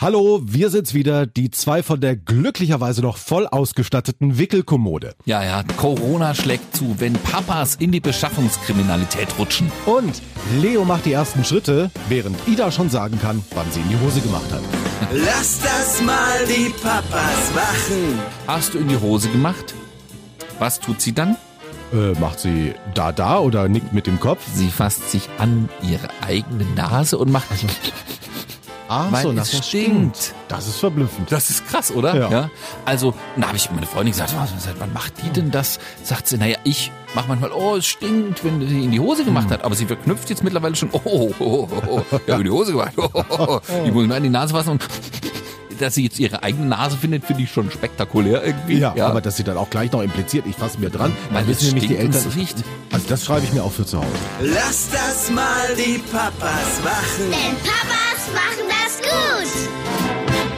Hallo, wir sind's wieder, die zwei von der glücklicherweise noch voll ausgestatteten Wickelkommode. Ja, ja, Corona schlägt zu, wenn Papas in die Beschaffungskriminalität rutschen. Und Leo macht die ersten Schritte, während Ida schon sagen kann, wann sie in die Hose gemacht hat. Lass das mal die Papas machen. Hast du in die Hose gemacht? Was tut sie dann? Äh, macht sie da da oder nickt mit dem Kopf? Sie fasst sich an ihre eigene Nase und macht. Ah, Weil so, es das stinkt. Das ist verblüffend. Das ist krass, oder? Ja. Also, da habe ich meine Freundin gesagt, was, seit wann macht die denn das? Sagt sie, naja, ich mach manchmal, oh, es stinkt, wenn sie in die Hose gemacht Hm. hat. Aber sie verknüpft jetzt mittlerweile schon, oh, oh, oh, oh, oh ja, in die Hose gemacht. Oh, oh, oh. Die muss ich mir an die Nase fassen und dass sie jetzt ihre eigene Nase findet, finde ich schon spektakulär irgendwie. Ja, aber dass sie dann auch gleich noch impliziert, ich fasse mir dran, Weil wissen nämlich die stinkt und Eltern. es riecht. Also das schreibe ich mir auch für zu Hause. Lass das mal die Papas machen. Denn Papas machen.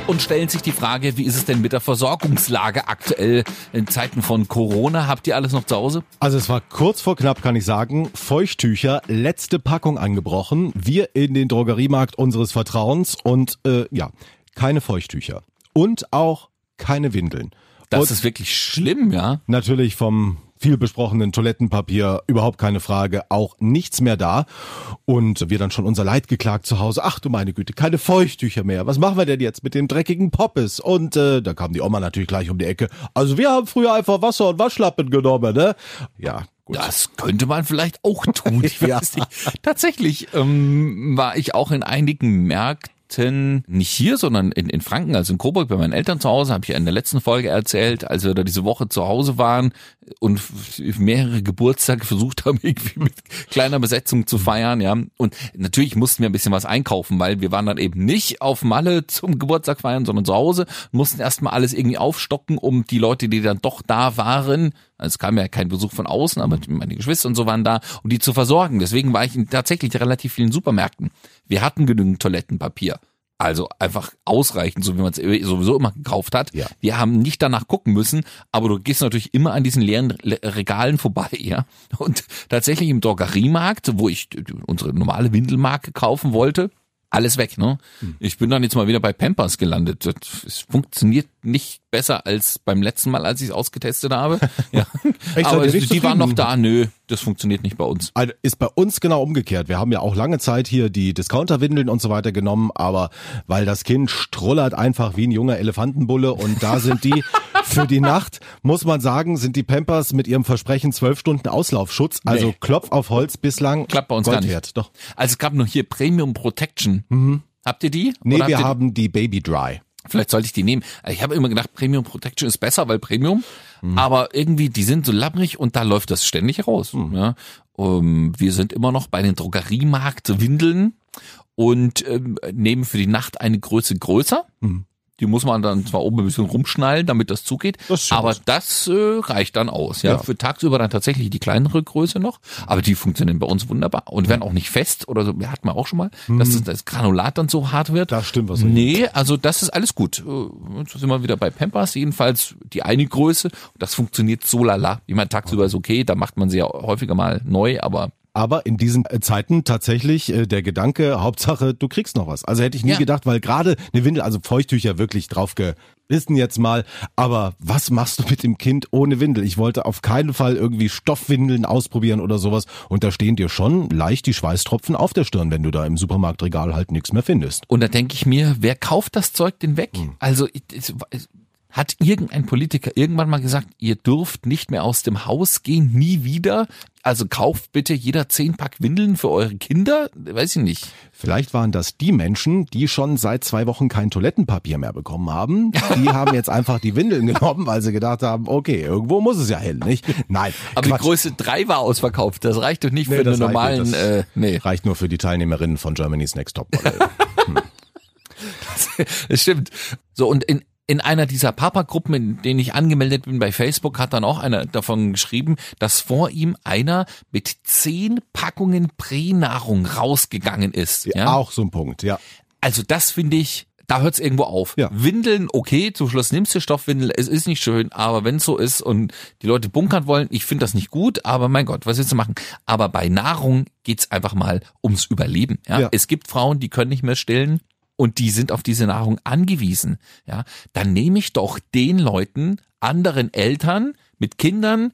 Und stellen sich die Frage, wie ist es denn mit der Versorgungslage aktuell in Zeiten von Corona? Habt ihr alles noch zu Hause? Also es war kurz vor knapp, kann ich sagen, Feuchttücher, letzte Packung angebrochen. Wir in den Drogeriemarkt unseres Vertrauens und äh, ja, keine Feuchttücher. Und auch keine Windeln. Das und ist wirklich schlimm, ja. natürlich vom viel besprochenen Toilettenpapier, überhaupt keine Frage, auch nichts mehr da. Und wir dann schon unser Leid geklagt zu Hause. Ach du meine Güte, keine Feuchttücher mehr. Was machen wir denn jetzt mit dem dreckigen Poppes? Und äh, da kam die Oma natürlich gleich um die Ecke. Also wir haben früher einfach Wasser und Waschlappen genommen, ne? Ja, gut. Das könnte man vielleicht auch tun. Ich weiß nicht. Tatsächlich ähm, war ich auch in einigen Märkten nicht hier, sondern in, in Franken, also in Coburg bei meinen Eltern zu Hause, habe ich ja in der letzten Folge erzählt, als wir da diese Woche zu Hause waren und mehrere Geburtstage versucht haben, irgendwie mit kleiner Besetzung zu feiern, ja. Und natürlich mussten wir ein bisschen was einkaufen, weil wir waren dann eben nicht auf Malle zum Geburtstag feiern, sondern zu Hause, mussten erstmal alles irgendwie aufstocken, um die Leute, die dann doch da waren, es kam ja kein Besuch von außen, aber meine Geschwister und so waren da, um die zu versorgen. Deswegen war ich in tatsächlich relativ vielen Supermärkten. Wir hatten genügend Toilettenpapier. Also einfach ausreichend, so wie man es sowieso immer gekauft hat. Ja. Wir haben nicht danach gucken müssen, aber du gehst natürlich immer an diesen leeren Le- Regalen vorbei, ja. Und tatsächlich im Drogeriemarkt, wo ich unsere normale Windelmarke kaufen wollte, alles weg, ne? Ich bin dann jetzt mal wieder bei Pampers gelandet. Das, es funktioniert nicht besser als beim letzten Mal, als ich es ausgetestet habe. Ja. Aber die waren noch da. Nö, das funktioniert nicht bei uns. Also ist bei uns genau umgekehrt. Wir haben ja auch lange Zeit hier die Discounterwindeln und so weiter genommen, aber weil das Kind strullert einfach wie ein junger Elefantenbulle und da sind die für die Nacht, muss man sagen, sind die Pampers mit ihrem Versprechen zwölf Stunden Auslaufschutz, also Nee. Klopf auf Holz bislang Klappt bei uns Gold gar nicht. Doch. Also es gab noch hier Premium Protection. Habt ihr die? Mhm. Nee, wir haben die Baby Dry. Vielleicht sollte ich die nehmen. Ich habe immer gedacht, Premium Protection ist besser, weil Premium. Mhm. Aber irgendwie, die sind so labbrig und da läuft das ständig raus. Mhm. Ja. Um, wir sind immer noch bei den Drogeriemarkt Windeln und ähm, nehmen für die Nacht eine Größe größer. Mhm. Die muss man dann zwar oben ein bisschen rumschnallen, damit das zugeht, Das aber das äh, reicht dann aus. Ja? Ja. für tagsüber dann tatsächlich die kleinere Größe noch, aber die funktionieren bei uns wunderbar und werden auch nicht fest oder so. Hatten wir auch schon mal, dass das, das Granulat dann so hart wird. Da stimmt was. Nee, also das ist alles gut. Äh, Jetzt sind wir wieder bei Pampers, jedenfalls die eine Größe. Das funktioniert so lala. Ich meine, tagsüber ist okay, da macht man sie ja häufiger mal neu, aber Aber in diesen äh, Zeiten tatsächlich äh, der Gedanke, Hauptsache, du kriegst noch was. Also hätte ich nie Ja. gedacht, weil gerade eine Windel, also Feuchttücher wirklich drauf gerissen jetzt mal. Aber was machst du mit dem Kind ohne Windel? Ich wollte auf keinen Fall irgendwie Stoffwindeln ausprobieren oder sowas. Und da stehen dir schon leicht die Schweißtropfen auf der Stirn, wenn du da im Supermarktregal halt nichts mehr findest. und da denke ich mir, wer kauft das Zeug denn weg? Also es, es, hat irgendein Politiker irgendwann mal gesagt, ihr dürft nicht mehr aus dem Haus gehen, nie wieder. Also kauft bitte jeder zehn Pack Windeln für eure Kinder? Weiß ich nicht. Vielleicht waren das die Menschen, die schon seit zwei Wochen kein Toilettenpapier mehr bekommen haben. Die haben jetzt einfach die Windeln genommen, weil sie gedacht haben, okay, irgendwo muss es ja hin, nicht? Nein, Aber Quatsch. die Größe drei war ausverkauft. Das reicht doch nicht Nee, für das einen reicht normalen. nicht. Das äh, nee. reicht nur für die Teilnehmerinnen von Germany's Next Top Model. Es stimmt. So, und in, in einer dieser Papa-Gruppen, in denen ich angemeldet bin bei Facebook, hat dann auch einer davon geschrieben, dass vor ihm einer mit zehn Packungen Pränahrung rausgegangen ist. Ja? Auch so ein Punkt, ja. Also das finde ich, da hört es irgendwo auf. Ja. Windeln, okay, zum Schluss nimmst du Stoffwindel, es ist nicht schön, aber wenn es so ist und die Leute bunkern wollen, ich finde das nicht gut, aber mein Gott, was willst du machen? Aber bei Nahrung geht's einfach mal ums Überleben. Ja? Ja. Es gibt Frauen, die können nicht mehr stillen. Und die sind auf diese Nahrung angewiesen, ja, dann nehme ich doch den Leuten, anderen Eltern mit Kindern,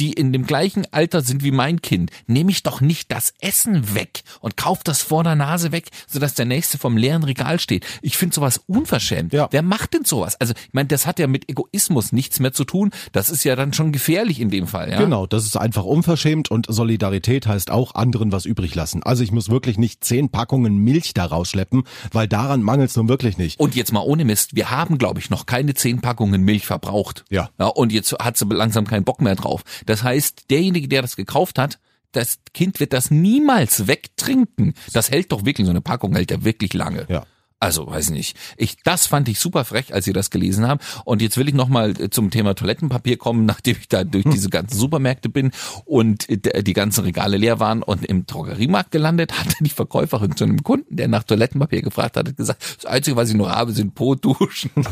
die in dem gleichen Alter sind wie mein Kind, nehme ich doch nicht das Essen weg und kauf das vor der Nase weg, sodass der nächste vom leeren Regal steht. Ich finde sowas unverschämt. Ja. Wer macht denn sowas? Also, ich meine, das hat ja mit Egoismus nichts mehr zu tun. Das ist ja dann schon gefährlich in dem Fall, ja. Genau, das ist einfach unverschämt und Solidarität heißt auch anderen was übrig lassen. Also ich muss wirklich nicht zehn Packungen Milch da rausschleppen, weil daran mangelt es nun wirklich nicht. Und jetzt mal ohne Mist, wir haben, glaube ich, noch keine zehn Packungen Milch verbraucht. Ja. ja. Und jetzt hat sie langsam keinen Bock mehr drauf. Das heißt, derjenige, der das gekauft hat, das Kind wird das niemals wegtrinken. Das hält doch wirklich, so eine Packung hält ja wirklich lange. Ja. Also, weiß nicht. Ich, das fand ich super frech, als sie das gelesen haben. Und jetzt will ich nochmal zum Thema Toilettenpapier kommen, nachdem ich da durch diese ganzen Supermärkte bin und d- die ganzen Regale leer waren und im Drogeriemarkt gelandet, hatte die Verkäuferin zu einem Kunden, der nach Toilettenpapier gefragt hat, gesagt, das Einzige, was ich noch habe, sind Po-Duschen.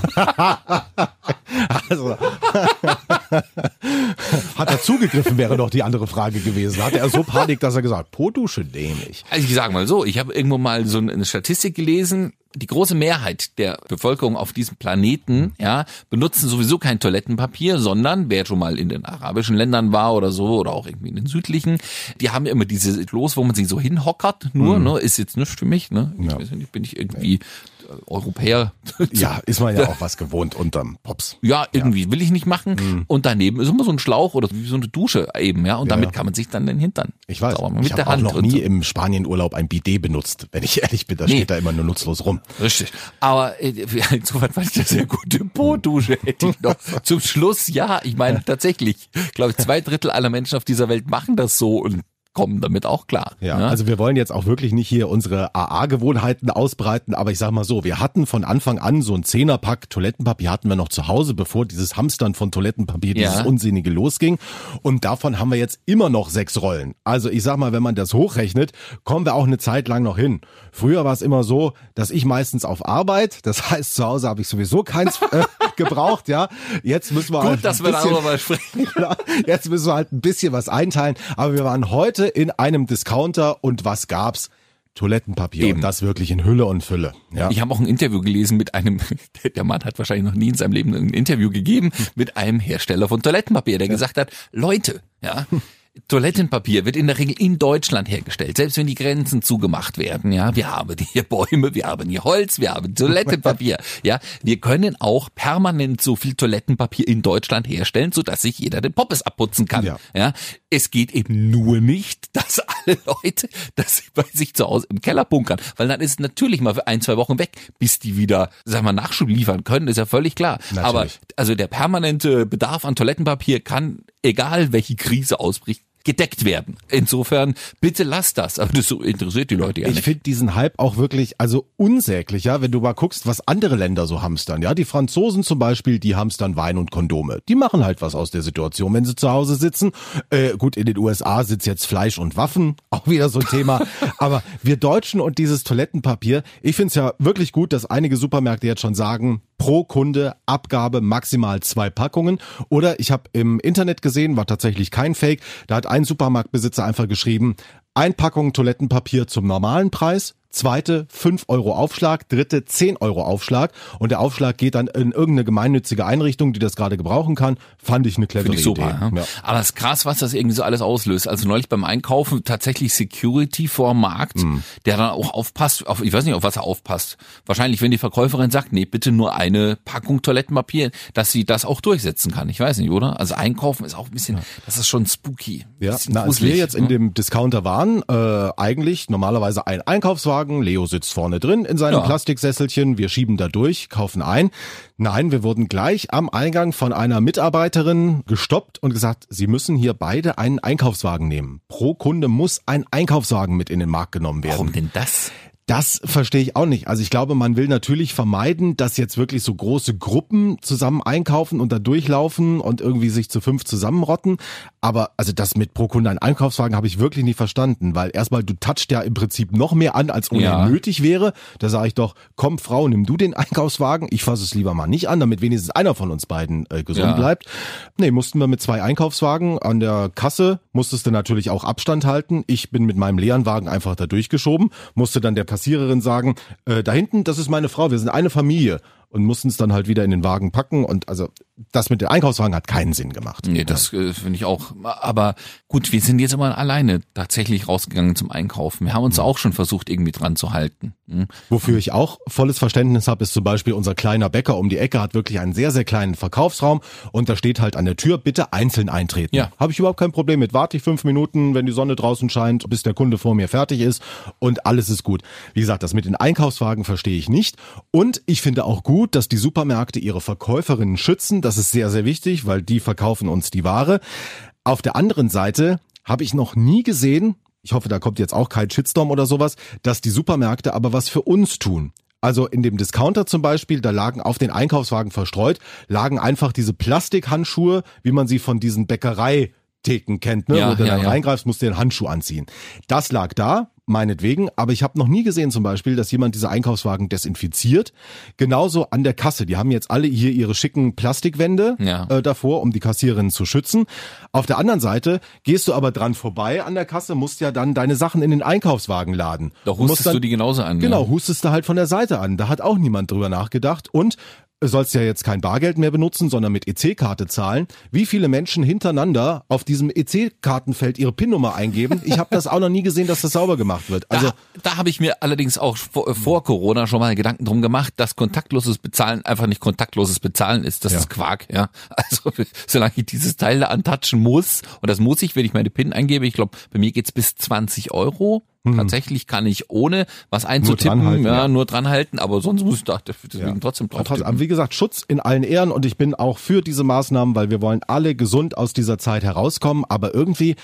Also hat er zugegriffen, wäre doch die andere Frage gewesen. Hatte er so Panik, dass er gesagt, Po-Dusche nehme ich. Also ich sage mal so, ich habe irgendwo mal so eine Statistik gelesen, die große Mehrheit der Bevölkerung auf diesem Planeten, ja, benutzen sowieso kein Toilettenpapier, sondern wer schon mal in den arabischen Ländern war oder so oder auch irgendwie in den südlichen, die haben immer diese Klos, wo man sich so hinhockert, nur, ne, ist jetzt nichts für mich, ne? Ich Ja. weiß nicht, bin ich irgendwie Europäer. Ja, ist man ja auch was gewohnt unterm Pops. Ja, irgendwie will ich nicht machen. Und daneben ist immer so ein Schlauch oder wie so eine Dusche eben, ja. Und Ja. damit kann man sich dann den Hintern Ich weiß, sauber machen. ich mit habe auch Hand noch nie so. im Spanienurlaub ein Bidet benutzt, wenn ich ehrlich bin. Da Nee. steht da immer nur nutzlos rum. Richtig. Aber äh, insofern fand ich das sehr gute Po-Dusche. Hätte ich noch zum Schluss, ja, ich meine tatsächlich, glaube ich, zwei Drittel aller Menschen auf dieser Welt machen das so und kommen damit auch klar. Ja, ne? also wir wollen jetzt auch wirklich nicht hier unsere AA-Gewohnheiten ausbreiten, aber ich sag mal so, wir hatten von Anfang an so ein Zehnerpack Toilettenpapier hatten wir noch zu Hause, bevor dieses Hamstern von Toilettenpapier, Ja. dieses Unsinnige losging. Und davon haben wir jetzt immer noch sechs Rollen. Also ich sag mal, wenn man das hochrechnet, kommen wir auch eine Zeit lang noch hin. Früher war es immer so, dass ich meistens auf Arbeit, das heißt zu Hause habe ich sowieso keins äh, gebraucht, ja. Jetzt müssen wir halt Gut, dass ein wir bisschen- darüber mal sprechen. ja, jetzt müssen wir halt ein bisschen was einteilen. Aber wir waren heute in einem Discounter und was gab's? Toilettenpapier. Eben. Und das wirklich in Hülle und Fülle. Ja. Ich habe auch ein Interview gelesen mit einem, der Mann hat wahrscheinlich noch nie in seinem Leben ein Interview gegeben, mit einem Hersteller von Toilettenpapier, der gesagt hat, Leute, ja, Toilettenpapier wird in der Regel in Deutschland hergestellt, selbst wenn die Grenzen zugemacht werden. Ja, wir haben hier Bäume, wir haben hier Holz, wir haben Toilettenpapier. Ja, wir können auch permanent so viel Toilettenpapier in Deutschland herstellen, sodass sich jeder den Poppes abputzen kann. Ja. Ja, es geht eben nur nicht, dass alle Leute das sie bei sich zu Hause im Keller bunkern, weil dann ist es natürlich mal für ein, zwei Wochen weg, bis die wieder, sag mal, Nachschub liefern können, ist ja völlig klar. Natürlich. Aber also der permanente Bedarf an Toilettenpapier kann, egal welche Krise ausbricht, gedeckt werden. Insofern, bitte lasst das. Aber das interessiert die Leute ja Ich nicht. finde diesen Hype auch wirklich, also unsäglich, ja, wenn du mal guckst, was andere Länder so hamstern, ja. Die Franzosen zum Beispiel, die hamstern Wein und Kondome. Die machen halt was aus der Situation, wenn sie zu Hause sitzen. Äh, gut, in den USA sitzt jetzt Fleisch und Waffen, auch wieder so ein Thema. Aber wir Deutschen und dieses Toilettenpapier, ich finde es ja wirklich gut, dass einige Supermärkte jetzt schon sagen, pro Kunde Abgabe maximal zwei Packungen. Oder ich habe im Internet gesehen, war tatsächlich kein Fake, da hat ein Supermarktbesitzer einfach geschrieben, ein Packung Toilettenpapier zum normalen Preis, zweite 5 Euro Aufschlag, dritte 10 Euro Aufschlag und der Aufschlag geht dann in irgendeine gemeinnützige Einrichtung, die das gerade gebrauchen kann. Fand ich eine clevere Finde ich super. Idee. Ja. Ja. Aber es ist krass, was das irgendwie so alles auslöst. Also neulich beim Einkaufen tatsächlich Security vor Markt, Hm. der dann auch aufpasst, auf, ich weiß nicht, auf was er aufpasst. Wahrscheinlich, wenn die Verkäuferin sagt, nee, bitte nur eine Packung Toilettenpapier, dass sie das auch durchsetzen kann. Ich weiß nicht, oder? Also einkaufen ist auch ein bisschen, das ist schon spooky. Ja, na, als wir gruselig, jetzt in ne? dem Discounter waren, äh, eigentlich normalerweise ein Einkaufswagen, Leo sitzt vorne drin in seinem Ja. Plastiksesselchen, wir schieben da durch, kaufen ein. Nein, wir wurden gleich am Eingang von einer Mitarbeiterin gestoppt und gesagt, sie müssen hier beide einen Einkaufswagen nehmen. Pro Kunde muss ein Einkaufswagen mit in den Markt genommen werden. Warum denn das? Das verstehe ich auch nicht. Also ich glaube, man will natürlich vermeiden, dass jetzt wirklich so große Gruppen zusammen einkaufen und da durchlaufen und irgendwie sich zu fünf zusammenrotten. Aber also das mit pro Kunde ein Einkaufswagen habe ich wirklich nicht verstanden, weil erstmal du touchst ja im Prinzip noch mehr an, als ohnehin Ja. nötig wäre. Da sage ich doch, komm Frau, nimm du den Einkaufswagen. Ich fasse es lieber mal nicht an, damit wenigstens einer von uns beiden äh, gesund Ja. bleibt. Nee, mussten wir mit zwei Einkaufswagen an der Kasse, musstest du natürlich auch Abstand halten. Ich bin mit meinem leeren Wagen einfach da durchgeschoben, musste dann der Kassiererin sagen, äh, da hinten, das ist meine Frau, wir sind eine Familie. Und mussten es dann halt wieder in den Wagen packen. Und also das mit den Einkaufswagen hat keinen Sinn gemacht. Nee, das äh, finde ich auch. Aber gut, wir sind jetzt immer alleine tatsächlich rausgegangen zum Einkaufen. Wir haben uns auch schon versucht, irgendwie dran zu halten. Hm? Wofür ich auch volles Verständnis habe, ist zum Beispiel unser kleiner Bäcker um die Ecke hat wirklich einen sehr, sehr kleinen Verkaufsraum und da steht halt an der Tür, bitte einzeln eintreten. Ja. Habe ich überhaupt kein Problem mit. Warte ich fünf Minuten, wenn die Sonne draußen scheint, bis der Kunde vor mir fertig ist und alles ist gut. Wie gesagt, das mit den Einkaufswagen verstehe ich nicht. Und ich finde auch gut, dass die Supermärkte ihre Verkäuferinnen schützen. Das ist sehr, sehr wichtig, weil die verkaufen uns die Ware. Auf der anderen Seite habe ich noch nie gesehen, ich hoffe, da kommt jetzt auch kein Shitstorm oder sowas, dass die Supermärkte aber was für uns tun. Also in dem Discounter zum Beispiel, da lagen auf den Einkaufswagen verstreut, lagen einfach diese Plastikhandschuhe, wie man sie von diesen Bäckereitheken kennt, ne? Ja, wo du ja, dann ja. reingreifst, musst du den Handschuh anziehen. Das lag da, meinetwegen, aber ich habe noch nie gesehen zum Beispiel, dass jemand diese Einkaufswagen desinfiziert. Genauso an der Kasse. Die haben jetzt alle hier ihre schicken Plastikwände Ja. äh, davor, um die Kassiererin zu schützen. Auf der anderen Seite gehst du aber dran vorbei an der Kasse, musst ja dann deine Sachen in den Einkaufswagen laden. Musst hustest dann, du die genauso an. Genau, Ja. hustest du halt von der Seite an. Da hat auch niemand drüber nachgedacht. Und du sollst ja jetzt kein Bargeld mehr benutzen, sondern mit EC-Karte zahlen. Wie viele Menschen hintereinander auf diesem EC-Kartenfeld ihre PIN-Nummer eingeben? Ich habe das auch noch nie gesehen, dass das sauber gemacht wird. Also da da habe ich mir allerdings auch vor, äh, vor Corona schon mal Gedanken drum gemacht, dass kontaktloses Bezahlen einfach nicht kontaktloses Bezahlen ist. Das Ja. ist Quark, ja. Also solange ich dieses Teil da antatschen muss, und das muss ich, wenn ich meine PIN eingebe, ich glaube, bei mir geht's bis 20 Euro. Tatsächlich kann ich ohne was einzutippen, Mhm. dranhalten, ja, ja. nur dran halten, aber sonst muss ich da deswegen Ja. trotzdem drauf Trotzdem, aber wie gesagt, Schutz in allen Ehren und ich bin auch für diese Maßnahmen, weil wir wollen alle gesund aus dieser Zeit herauskommen, aber irgendwie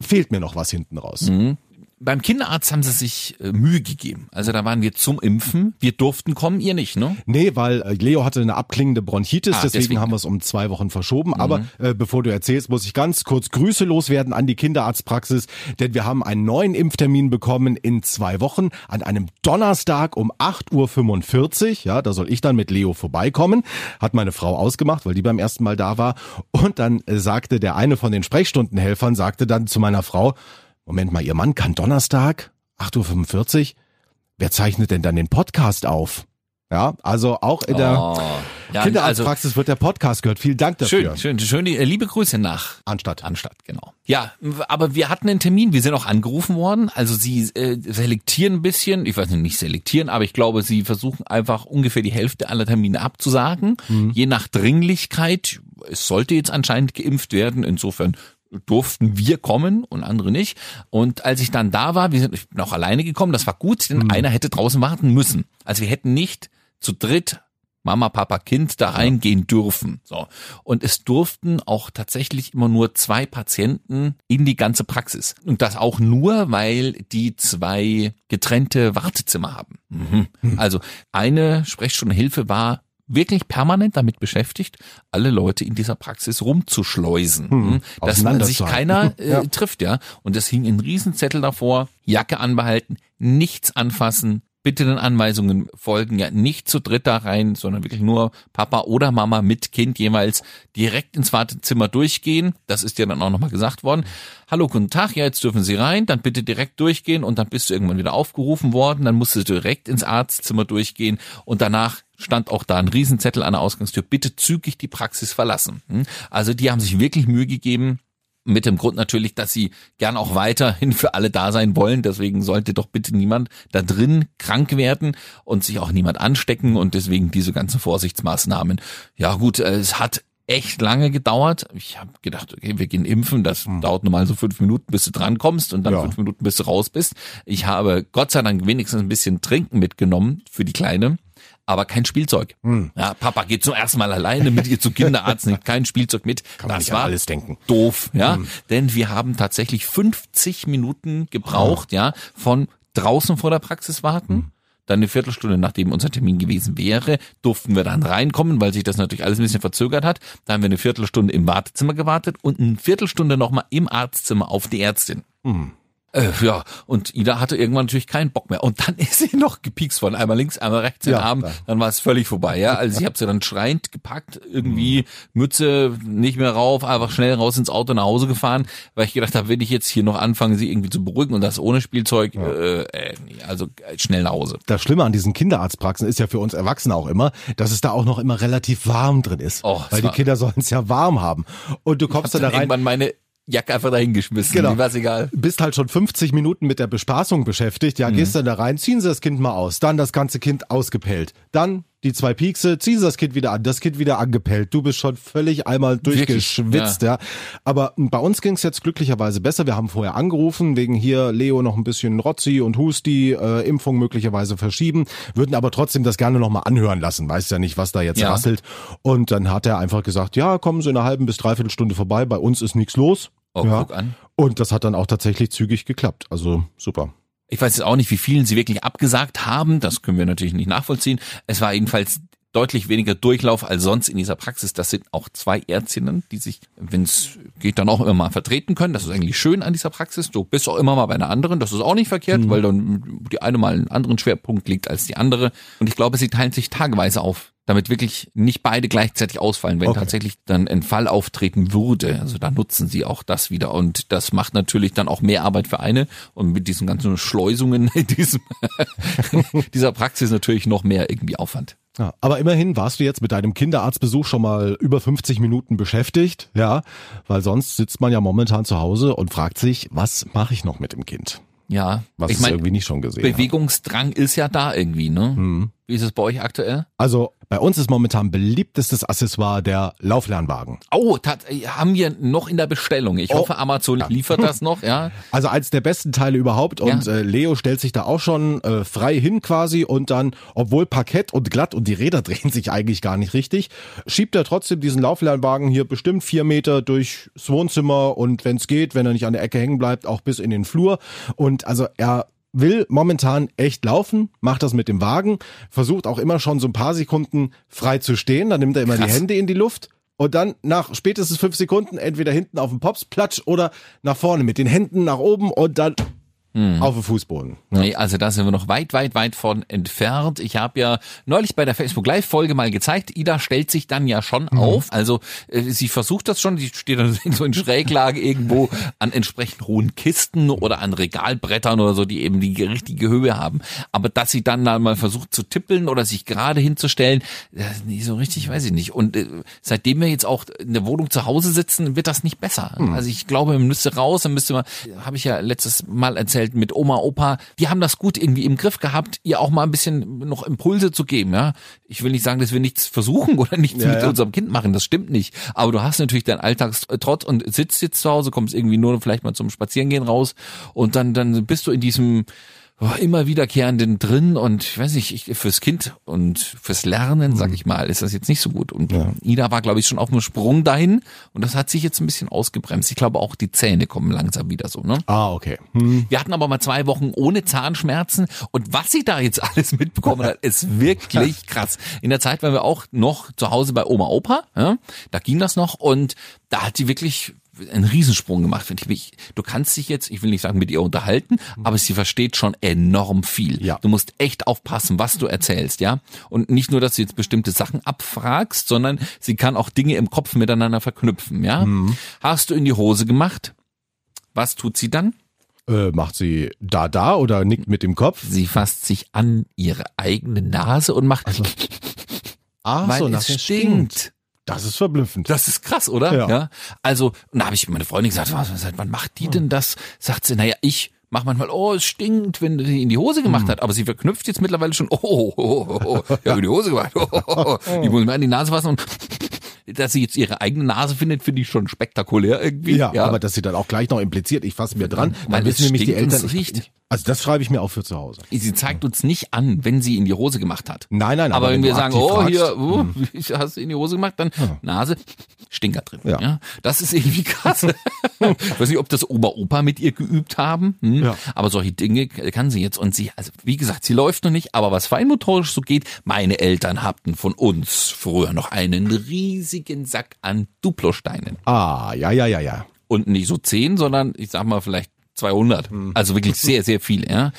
fehlt mir noch was hinten raus. Mhm. Beim Kinderarzt haben sie sich äh, Mühe gegeben. Also da waren wir zum Impfen. Wir durften kommen, ihr nicht, ne? Nee, weil äh, Leo hatte eine abklingende Bronchitis, Ah, deswegen, deswegen. Mhm. haben wir es um zwei Wochen verschoben. Aber äh, bevor du erzählst, muss ich ganz kurz Grüße loswerden an die Kinderarztpraxis, denn wir haben einen neuen Impftermin bekommen in zwei Wochen an einem Donnerstag um 8.45 Uhr. Ja, da soll ich dann mit Leo vorbeikommen. Hat meine Frau ausgemacht, weil die beim ersten Mal da war. Und dann äh, sagte der eine von den Sprechstundenhelfern, sagte dann zu meiner Frau, Moment mal, Ihr Mann kann Donnerstag, 8.45 Uhr, wer zeichnet denn dann den Podcast auf? Ja, also auch in der Oh. Ja, Kinderarztpraxis wird der Podcast gehört. Vielen Dank dafür. Schön, schön, schön. Äh, liebe Grüße nach Anstatt. Anstatt, genau. Ja, aber wir hatten einen Termin, wir sind auch angerufen worden. Also sie äh, selektieren ein bisschen, ich weiß nicht, nicht selektieren, aber ich glaube, sie versuchen einfach ungefähr die Hälfte aller Termine abzusagen. Je nach Dringlichkeit, es sollte jetzt anscheinend geimpft werden, insofern durften wir kommen und andere nicht. Und als ich dann da war, wir sind ich bin auch alleine gekommen, das war gut, denn einer hätte draußen warten müssen. Also wir hätten nicht zu dritt Mama, Papa, Kind da reingehen dürfen. So. Und es durften auch tatsächlich immer nur zwei Patienten in die ganze Praxis. Und das auch nur, weil die zwei getrennte Wartezimmer haben. Mhm. Also eine Sprechstundenhilfe war wirklich permanent damit beschäftigt, alle Leute in dieser Praxis rumzuschleusen. Mhm. Dass man sich keiner äh, Ja. trifft, ja. Und es hing ein Riesenzettel davor, Jacke anbehalten, nichts anfassen, bitte den Anweisungen folgen, ja nicht zu dritt da rein, sondern wirklich nur Papa oder Mama mit Kind jeweils direkt ins Wartezimmer durchgehen. Das ist ja dann auch nochmal gesagt worden. Hallo, guten Tag, ja, jetzt dürfen Sie rein, dann bitte direkt durchgehen und dann bist du irgendwann wieder aufgerufen worden, dann musst du direkt ins Arztzimmer durchgehen und danach stand auch da ein Riesenzettel an der Ausgangstür, bitte zügig die Praxis verlassen. Hm? Also die haben sich wirklich Mühe gegeben, mit dem Grund natürlich, dass sie gern auch weiterhin für alle da sein wollen. Deswegen sollte doch bitte niemand da drin krank werden und sich auch niemand anstecken und deswegen diese ganzen Vorsichtsmaßnahmen. Ja gut, äh, es hat echt lange gedauert. Ich habe gedacht, okay, wir gehen impfen, das dauert normal so fünf Minuten, bis du drankommst und dann Ja. fünf Minuten, bis du raus bist. Ich habe Gott sei Dank wenigstens ein bisschen Trinken mitgenommen für die Kleine. Aber kein Spielzeug. Ja, Papa geht zum ersten Mal alleine mit ihr zum Kinderarzt, nimmt kein Spielzeug mit. Kann man das war alles denken. doof, ja. Denn wir haben tatsächlich 50 Minuten gebraucht, ja, von draußen vor der Praxis warten Dann eine Viertelstunde, nachdem unser Termin gewesen wäre, durften wir dann reinkommen, weil sich das natürlich alles ein bisschen verzögert hat. Da haben wir eine Viertelstunde im Wartezimmer gewartet und eine Viertelstunde nochmal im Arztzimmer auf die Ärztin. Äh, ja, und Ida hatte irgendwann natürlich keinen Bock mehr. Und dann ist sie noch gepiekst worden. Einmal links, einmal rechts den Ja, Arm. Dann war es völlig vorbei. Ja, Also ich habe sie dann schreiend gepackt, irgendwie Mütze nicht mehr rauf, einfach schnell raus ins Auto nach Hause gefahren, weil ich gedacht habe, wenn ich jetzt hier noch anfange, sie irgendwie zu beruhigen und das ohne Spielzeug, äh, äh, nee, also äh, schnell nach Hause. Das Schlimme an diesen Kinderarztpraxen ist ja für uns Erwachsene auch immer, dass es da auch noch immer relativ warm drin ist. Oh, weil die Kinder sollen es ja warm haben. Und du kommst dann da rein, irgendwann meine Jacke einfach dahin geschmissen. Genau. Mir war's egal. bist halt schon 50 Minuten mit der Bespaßung beschäftigt. Ja, gehst dann da rein, ziehen sie das Kind mal aus, dann das ganze Kind ausgepellt. Dann die zwei Piekse, ziehen sie das Kind wieder an, das Kind wieder angepellt. Du bist schon völlig einmal durchgeschwitzt, ja. Aber bei uns ging's jetzt glücklicherweise besser. Wir haben vorher angerufen, wegen hier Leo noch ein bisschen Rotzi und Husti, äh, Impfung möglicherweise verschieben, würden aber trotzdem das gerne nochmal anhören lassen. Weiß ja nicht, was da jetzt Ja. rasselt. Und dann hat er einfach gesagt, ja, kommen Sie in einer halben bis dreiviertel Stunde vorbei, bei uns ist nichts los. Oh, ja. guck an. Und das hat dann auch tatsächlich zügig geklappt. Also super. Ich weiß jetzt auch nicht, wie vielen sie wirklich abgesagt haben. Das können wir natürlich nicht nachvollziehen. Es war jedenfalls deutlich weniger Durchlauf als sonst in dieser Praxis. Das sind auch zwei Ärztinnen, die sich, wenn es geht, dann auch immer mal vertreten können. Das ist eigentlich schön an dieser Praxis. Du bist auch immer mal bei einer anderen. Das ist auch nicht verkehrt, weil dann die eine mal einen anderen Schwerpunkt liegt als die andere. Und ich glaube, sie teilen sich tageweise auf, damit wirklich nicht beide gleichzeitig ausfallen, wenn Okay. tatsächlich dann ein Fall auftreten würde. Also da nutzen sie auch das wieder. Und das macht natürlich dann auch mehr Arbeit für eine. Und mit diesen ganzen Schleusungen in diesem, dieser Praxis natürlich noch mehr irgendwie Aufwand. Ja, aber immerhin warst du jetzt mit deinem Kinderarztbesuch schon mal über 50 Minuten beschäftigt, ja, weil sonst sitzt man ja momentan zu Hause und fragt sich, was mache ich noch mit dem Kind? Ja, Was ich es meine, irgendwie nicht schon gesehen hat. Bewegungsdrang ist ja da irgendwie, ne? Wie ist es bei euch aktuell? Also bei uns ist momentan beliebtestes Accessoire der Lauflernwagen. Oh, tat, haben wir noch in der Bestellung. Ich Oh. hoffe, Amazon liefert das noch, ja. Also eins der besten Teile überhaupt und Ja. äh, Leo stellt sich da auch schon äh, frei hin quasi und dann, obwohl Parkett und glatt und die Räder drehen sich eigentlich gar nicht richtig, schiebt er trotzdem diesen Lauflernwagen hier bestimmt vier Meter durchs Wohnzimmer und wenn es geht, wenn er nicht an der Ecke hängen bleibt, auch bis in den Flur und also er will momentan echt laufen, macht das mit dem Wagen, versucht auch immer schon so ein paar Sekunden frei zu stehen, dann nimmt er immer Krass. die Hände in die Luft und dann nach spätestens fünf Sekunden entweder hinten auf dem Pops, platsch oder nach vorne mit den Händen nach oben und dann auf dem Fußboden. Nee, also da sind wir noch weit, weit, weit von entfernt. Ich habe ja neulich bei der Facebook Live-Folge mal gezeigt, Ida stellt sich dann ja schon auf. Also äh, sie versucht das schon, sie steht dann so in Schräglage irgendwo an entsprechend hohen Kisten oder an Regalbrettern oder so, die eben die richtige Höhe haben. Aber dass sie dann da mal versucht zu tippeln oder sich gerade hinzustellen, das nicht so richtig, weiß ich nicht. Und äh, seitdem wir jetzt auch in der Wohnung zu Hause sitzen, wird das nicht besser. Also ich glaube, man müsste raus, dann müsste man, habe ich ja letztes Mal erzählt, mit Oma, Opa, die haben das gut irgendwie im Griff gehabt, ihr auch mal ein bisschen noch Impulse zu geben, ja. Ich will nicht sagen, dass wir nichts versuchen oder nichts Ja, mit ja. unserem Kind machen, das stimmt nicht. Aber du hast natürlich deinen Alltagstrott und sitzt jetzt zu Hause, kommst irgendwie nur vielleicht mal zum Spazierengehen raus und dann, dann bist du in diesem oh, immer wiederkehrenden drin und ich weiß nicht, ich, fürs Kind und fürs Lernen, sag ich mal, ist das jetzt nicht so gut. Und Ida war, glaube ich, schon auf einem Sprung dahin und das hat sich jetzt ein bisschen ausgebremst. Ich glaube, auch die Zähne kommen langsam wieder so, ne? Ah, okay. Hm. Wir hatten aber mal zwei Wochen ohne Zahnschmerzen und was sie da jetzt alles mitbekommen hat, ist wirklich krass. In der Zeit waren wir auch noch zu Hause bei Oma Opa, ja, da ging das noch und da hat sie wirklich einen Riesensprung gemacht, finde ich. Du kannst dich jetzt, ich will nicht sagen mit ihr unterhalten, aber sie versteht schon enorm viel. Ja. Du musst echt aufpassen, was du erzählst, ja. Und nicht nur, dass du jetzt bestimmte Sachen abfragst, sondern sie kann auch Dinge im Kopf miteinander verknüpfen, ja. Hast du in die Hose gemacht? Was tut sie dann? Äh, macht sie da da oder nickt mit dem Kopf? Sie fasst sich an ihre eigene Nase und macht, Ah, weil so, es nachher stinkt. Das ist verblüffend. Das ist krass, oder? Ja. Also, und da habe ich meine Freundin gesagt, was, was, wann macht die denn das? Sagt sie, naja, ich mach manchmal, oh, es stinkt, wenn sie in die Hose gemacht hat. Aber sie verknüpft jetzt mittlerweile schon, oh, oh, oh, oh, oh ich habe in die Hose gemacht. Oh, oh, oh. Ich muss mir an die Nase fassen und dass sie jetzt ihre eigene Nase findet, finde ich schon spektakulär irgendwie. Ja, aber dass sie dann auch gleich noch impliziert, ich fasse mir dran, dann wissen nämlich die Eltern. es riecht. Also das schreibe ich mir auch für zu Hause. Sie zeigt uns nicht an, wenn sie in die Hose gemacht hat. Nein, nein, Aber, aber wenn wenn wir sagen, oh, fragst, hier, oh, hast du in die Hose gemacht, dann Nase, Stinker drin. Ja. Ja. Das ist irgendwie krass. ich weiß nicht, ob das Ober-Opa mit ihr geübt haben, hm? Ja. aber solche Dinge kann sie jetzt. Und sie, also wie gesagt, sie läuft noch nicht, aber was feinmotorisch so geht, meine Eltern hatten von uns früher noch einen riesigen Sack an Duplosteinen. Ah, ja, ja, ja, ja. und nicht so 10, sondern ich sag mal vielleicht 200. Hm. Also wirklich sehr, sehr viel, ja.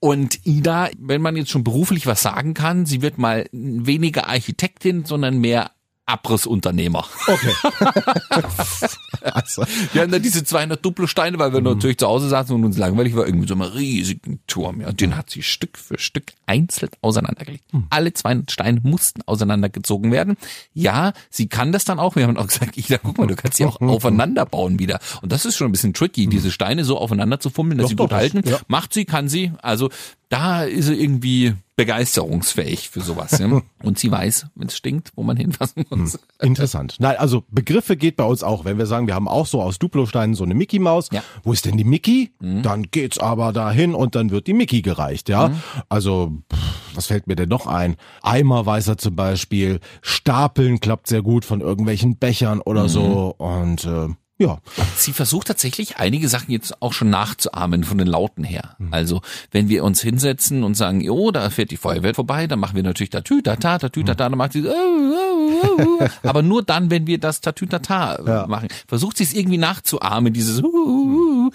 Und Ida, wenn man jetzt schon beruflich was sagen kann, sie wird mal weniger Architektin, sondern mehr Abrissunternehmer. Okay. also, Wir hatten da diese 200 Duplo-Steine, weil wir natürlich zu Hause saßen und uns langweilig war, irgendwie so einem riesigen Turm. Ja, und den hat sie Stück für Stück einzeln auseinandergelegt. Alle 200 Steine mussten auseinandergezogen werden. Ja, sie kann das dann auch. Wir haben auch gesagt, Ida, guck mal, du kannst sie auch aufeinander bauen wieder. Und das ist schon ein bisschen tricky, diese Steine so aufeinander zu fummeln, dass Doch, sie doch, gut das- halten. ja. Macht sie, kann sie. Also da ist sie irgendwie begeisterungsfähig für sowas. Ja? Und sie weiß, wenn es stinkt, wo man hinfassen muss. interessant. Nein, also Begriffe geht bei uns auch. Wenn wir sagen, wir haben auch so aus Duplosteinen so eine Mickey Maus. Ja. Wo ist denn die Mickey? Dann geht's aber dahin und dann wird die Mickey gereicht, ja. Also, pff, was fällt mir denn noch ein? Eimerweißer zum Beispiel. Stapeln klappt sehr gut von irgendwelchen Bechern oder so. Und äh, ja. Sie versucht tatsächlich einige Sachen jetzt auch schon nachzuahmen von den Lauten her. Also wenn wir uns hinsetzen und sagen, jo, da fährt die Feuerwehr vorbei, dann machen wir natürlich Tatütata, Tatütata, dann macht sie äh, äh, äh, aber nur dann, wenn wir das Tatütata äh, Ja. machen. Versucht sie es irgendwie nachzuahmen, dieses uh.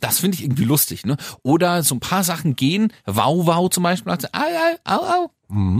das finde ich irgendwie lustig. Ne? Oder so ein paar Sachen gehen, wow, wow zum Beispiel, sie, ai, ai, au, au.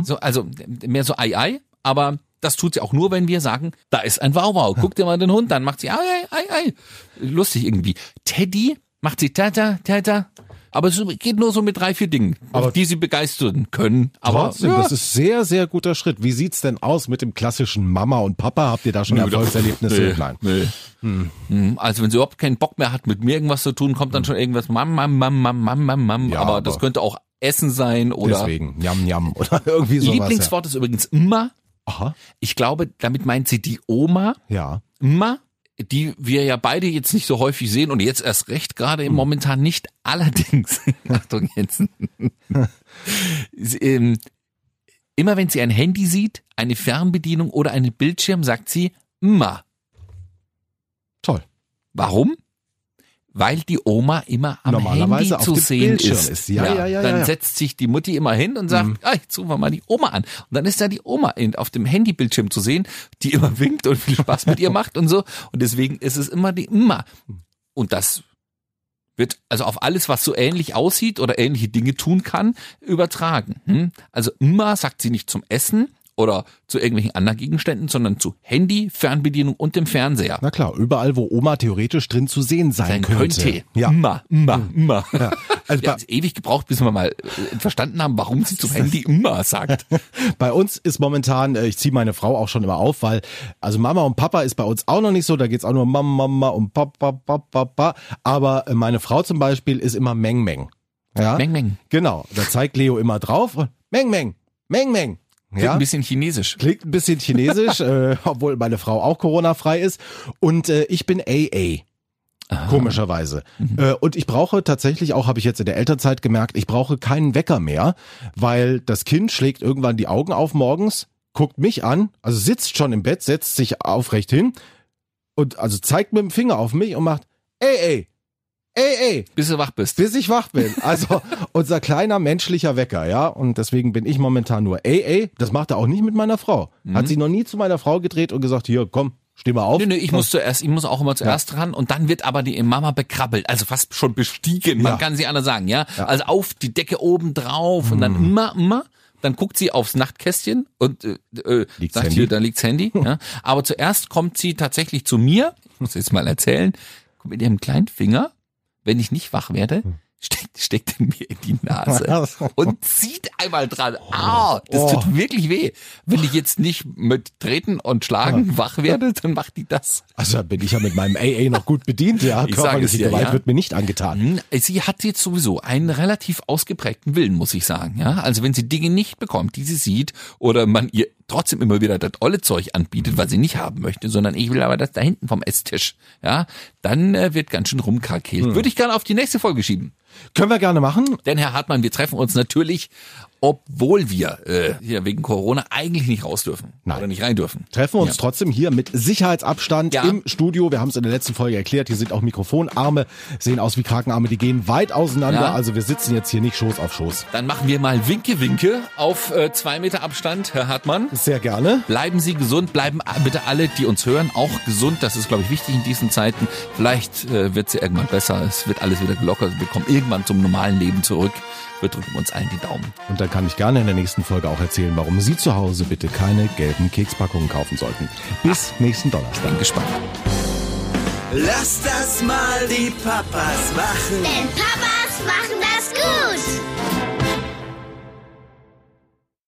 So, also mehr so ei, ei, aber das tut sie auch nur, wenn wir sagen, da ist ein Wow. Guck dir mal den Hund an, macht sie ei, ei, ei, ei. Lustig irgendwie. Teddy macht sie tata, tata. Aber es geht nur so mit drei, vier Dingen, Aber- die sie begeistern können. Aber Trotzdem, ja, das ist sehr, sehr guter Schritt. Wie sieht's denn aus mit dem klassischen Mama und Papa? Habt ihr da schon Nö, Erfolgserlebnisse? nee, Nein. Nee. Hm, Also wenn sie überhaupt keinen Bock mehr hat, mit mir irgendwas zu tun, kommt dann schon irgendwas Mam, Mam, Mam, Mam, Mam, Mam, Mam. Ja, aber das aber- könnte auch Essen sein oder Deswegen, Njam, Njam oder irgendwie sowas. Lieblingswort ist übrigens immer. Aha, Ich glaube, damit meint sie die Oma. ja. Ma, die wir ja beide jetzt nicht so häufig sehen und jetzt erst recht gerade im momentan nicht. Allerdings, Achtung jetzt, ähm, immer wenn sie ein Handy sieht, eine Fernbedienung oder einen Bildschirm, sagt sie Ma. Toll. Warum? Weil die Oma immer am Handy zu sehen Bildschirm ist. ist. Ja, ja, ja, Dann ja. setzt sich die Mutti immer hin und sagt, ah, jetzt rufen wir mal die Oma an. Und dann ist da die Oma auf dem Handybildschirm zu sehen, die immer winkt und viel Spaß mit ihr macht und so. Und deswegen ist es immer die Oma. Und das wird also auf alles, was so ähnlich aussieht oder ähnliche Dinge tun kann, übertragen. Hm? Also immer sagt sie nicht zum Essen oder zu irgendwelchen anderen Gegenständen, sondern zu Handy, Fernbedienung und dem Fernseher. Na klar, überall, wo Oma theoretisch drin zu sehen sein, Sein könnte. könnte. Ja. Immer, immer, immer. Ja. Also Wir haben es ewig gebraucht, bis wir mal äh, verstanden haben, warum sie zum Handy immer sagt. bei uns ist momentan, äh, ich ziehe meine Frau auch schon immer auf, weil, also Mama und Papa ist bei uns auch noch nicht so, da geht's auch nur Mama, Mama und Papa, Papa, Papa. Aber äh, meine Frau zum Beispiel ist immer Meng Meng. Ja? Meng, meng. Genau, da zeigt Leo immer drauf und Meng Meng, Meng Meng. Klingt Ja? ein bisschen chinesisch. Klingt ein bisschen chinesisch, äh, obwohl meine Frau auch Corona-frei ist. Und äh, ich bin AA. Komischerweise. Äh, und ich brauche tatsächlich auch, habe ich jetzt in der Elternzeit gemerkt, ich brauche keinen Wecker mehr, weil das Kind schlägt irgendwann die Augen auf morgens, guckt mich an, also sitzt schon im Bett, setzt sich aufrecht hin und also zeigt mit dem Finger auf mich und macht ey, ey, ey, ey, Bis du wach bist. bis ich wach bin. Also unser kleiner menschlicher Wecker, ja. Und deswegen bin ich momentan nur AA. Das macht er auch nicht mit meiner Frau. Hat sie noch nie zu meiner Frau gedreht und gesagt, hier, komm, steh mal auf. Nö, nö, ich muss zuerst, ich muss auch immer zuerst dran und dann wird aber die Mama bekrabbelt, also fast schon bestiegen, man Ja. kann sie anders sagen, ja? Also auf die Decke oben drauf und dann immer, immer, dann guckt sie aufs Nachtkästchen und äh, äh, Liegt's sagt Handy? hier, da liegt's Handy, ja? Aber zuerst kommt sie tatsächlich zu mir, ich muss jetzt mal erzählen, mit ihrem kleinen Finger, wenn ich nicht wach werde, steckt, steckt er mir in die Nase und zieht einmal dran. Ah, das Oh. tut wirklich weh. Wenn ich jetzt nicht mit Treten und Schlagen wach werde, dann macht die das. Also bin ich ja mit meinem AA noch gut bedient, ja. Ich Körperliche dir, Gewalt ja. wird mir nicht angetan. Hm, Sie hat jetzt sowieso einen relativ ausgeprägten Willen, muss ich sagen. Ja, also wenn sie Dinge nicht bekommt, die sie sieht, oder man ihr trotzdem immer wieder das olle Zeug anbietet, was sie nicht haben möchte, sondern ich will aber das da hinten vom Esstisch, ja, dann äh, wird ganz schön rumkrakelt. Würde ich gerne auf die nächste Folge schieben. Können wir gerne machen. Denn Herr Hartmann, wir treffen uns natürlich, obwohl wir äh, hier wegen Corona eigentlich nicht raus dürfen Nein. oder nicht rein dürfen. Treffen wir uns Ja. trotzdem hier mit Sicherheitsabstand Ja. im Studio. Wir haben es in der letzten Folge erklärt. Hier sind auch Mikrofonarme, sehen aus wie Krakenarme, die gehen weit auseinander. Ja. Also wir sitzen jetzt hier nicht Schoß auf Schoß. Dann machen wir mal Winke-Winke auf äh, zwei Meter Abstand, Herr Hartmann. Sehr gerne. Bleiben Sie gesund, bleiben bitte alle, die uns hören, auch gesund. Das ist, glaube ich, wichtig in diesen Zeiten. Vielleicht äh, wird es ja irgendwann besser. Es wird alles wieder gelockert. Wir kommen irgendwann zum normalen Leben zurück. Wir drücken uns allen die Daumen. Und dann kann ich gerne in der nächsten Folge auch erzählen, warum Sie zu Hause bitte keine gelben Kekspackungen kaufen sollten. Bis nächsten Donnerstag. Bin gespannt. Lass das mal die Papas machen. Denn Papas machen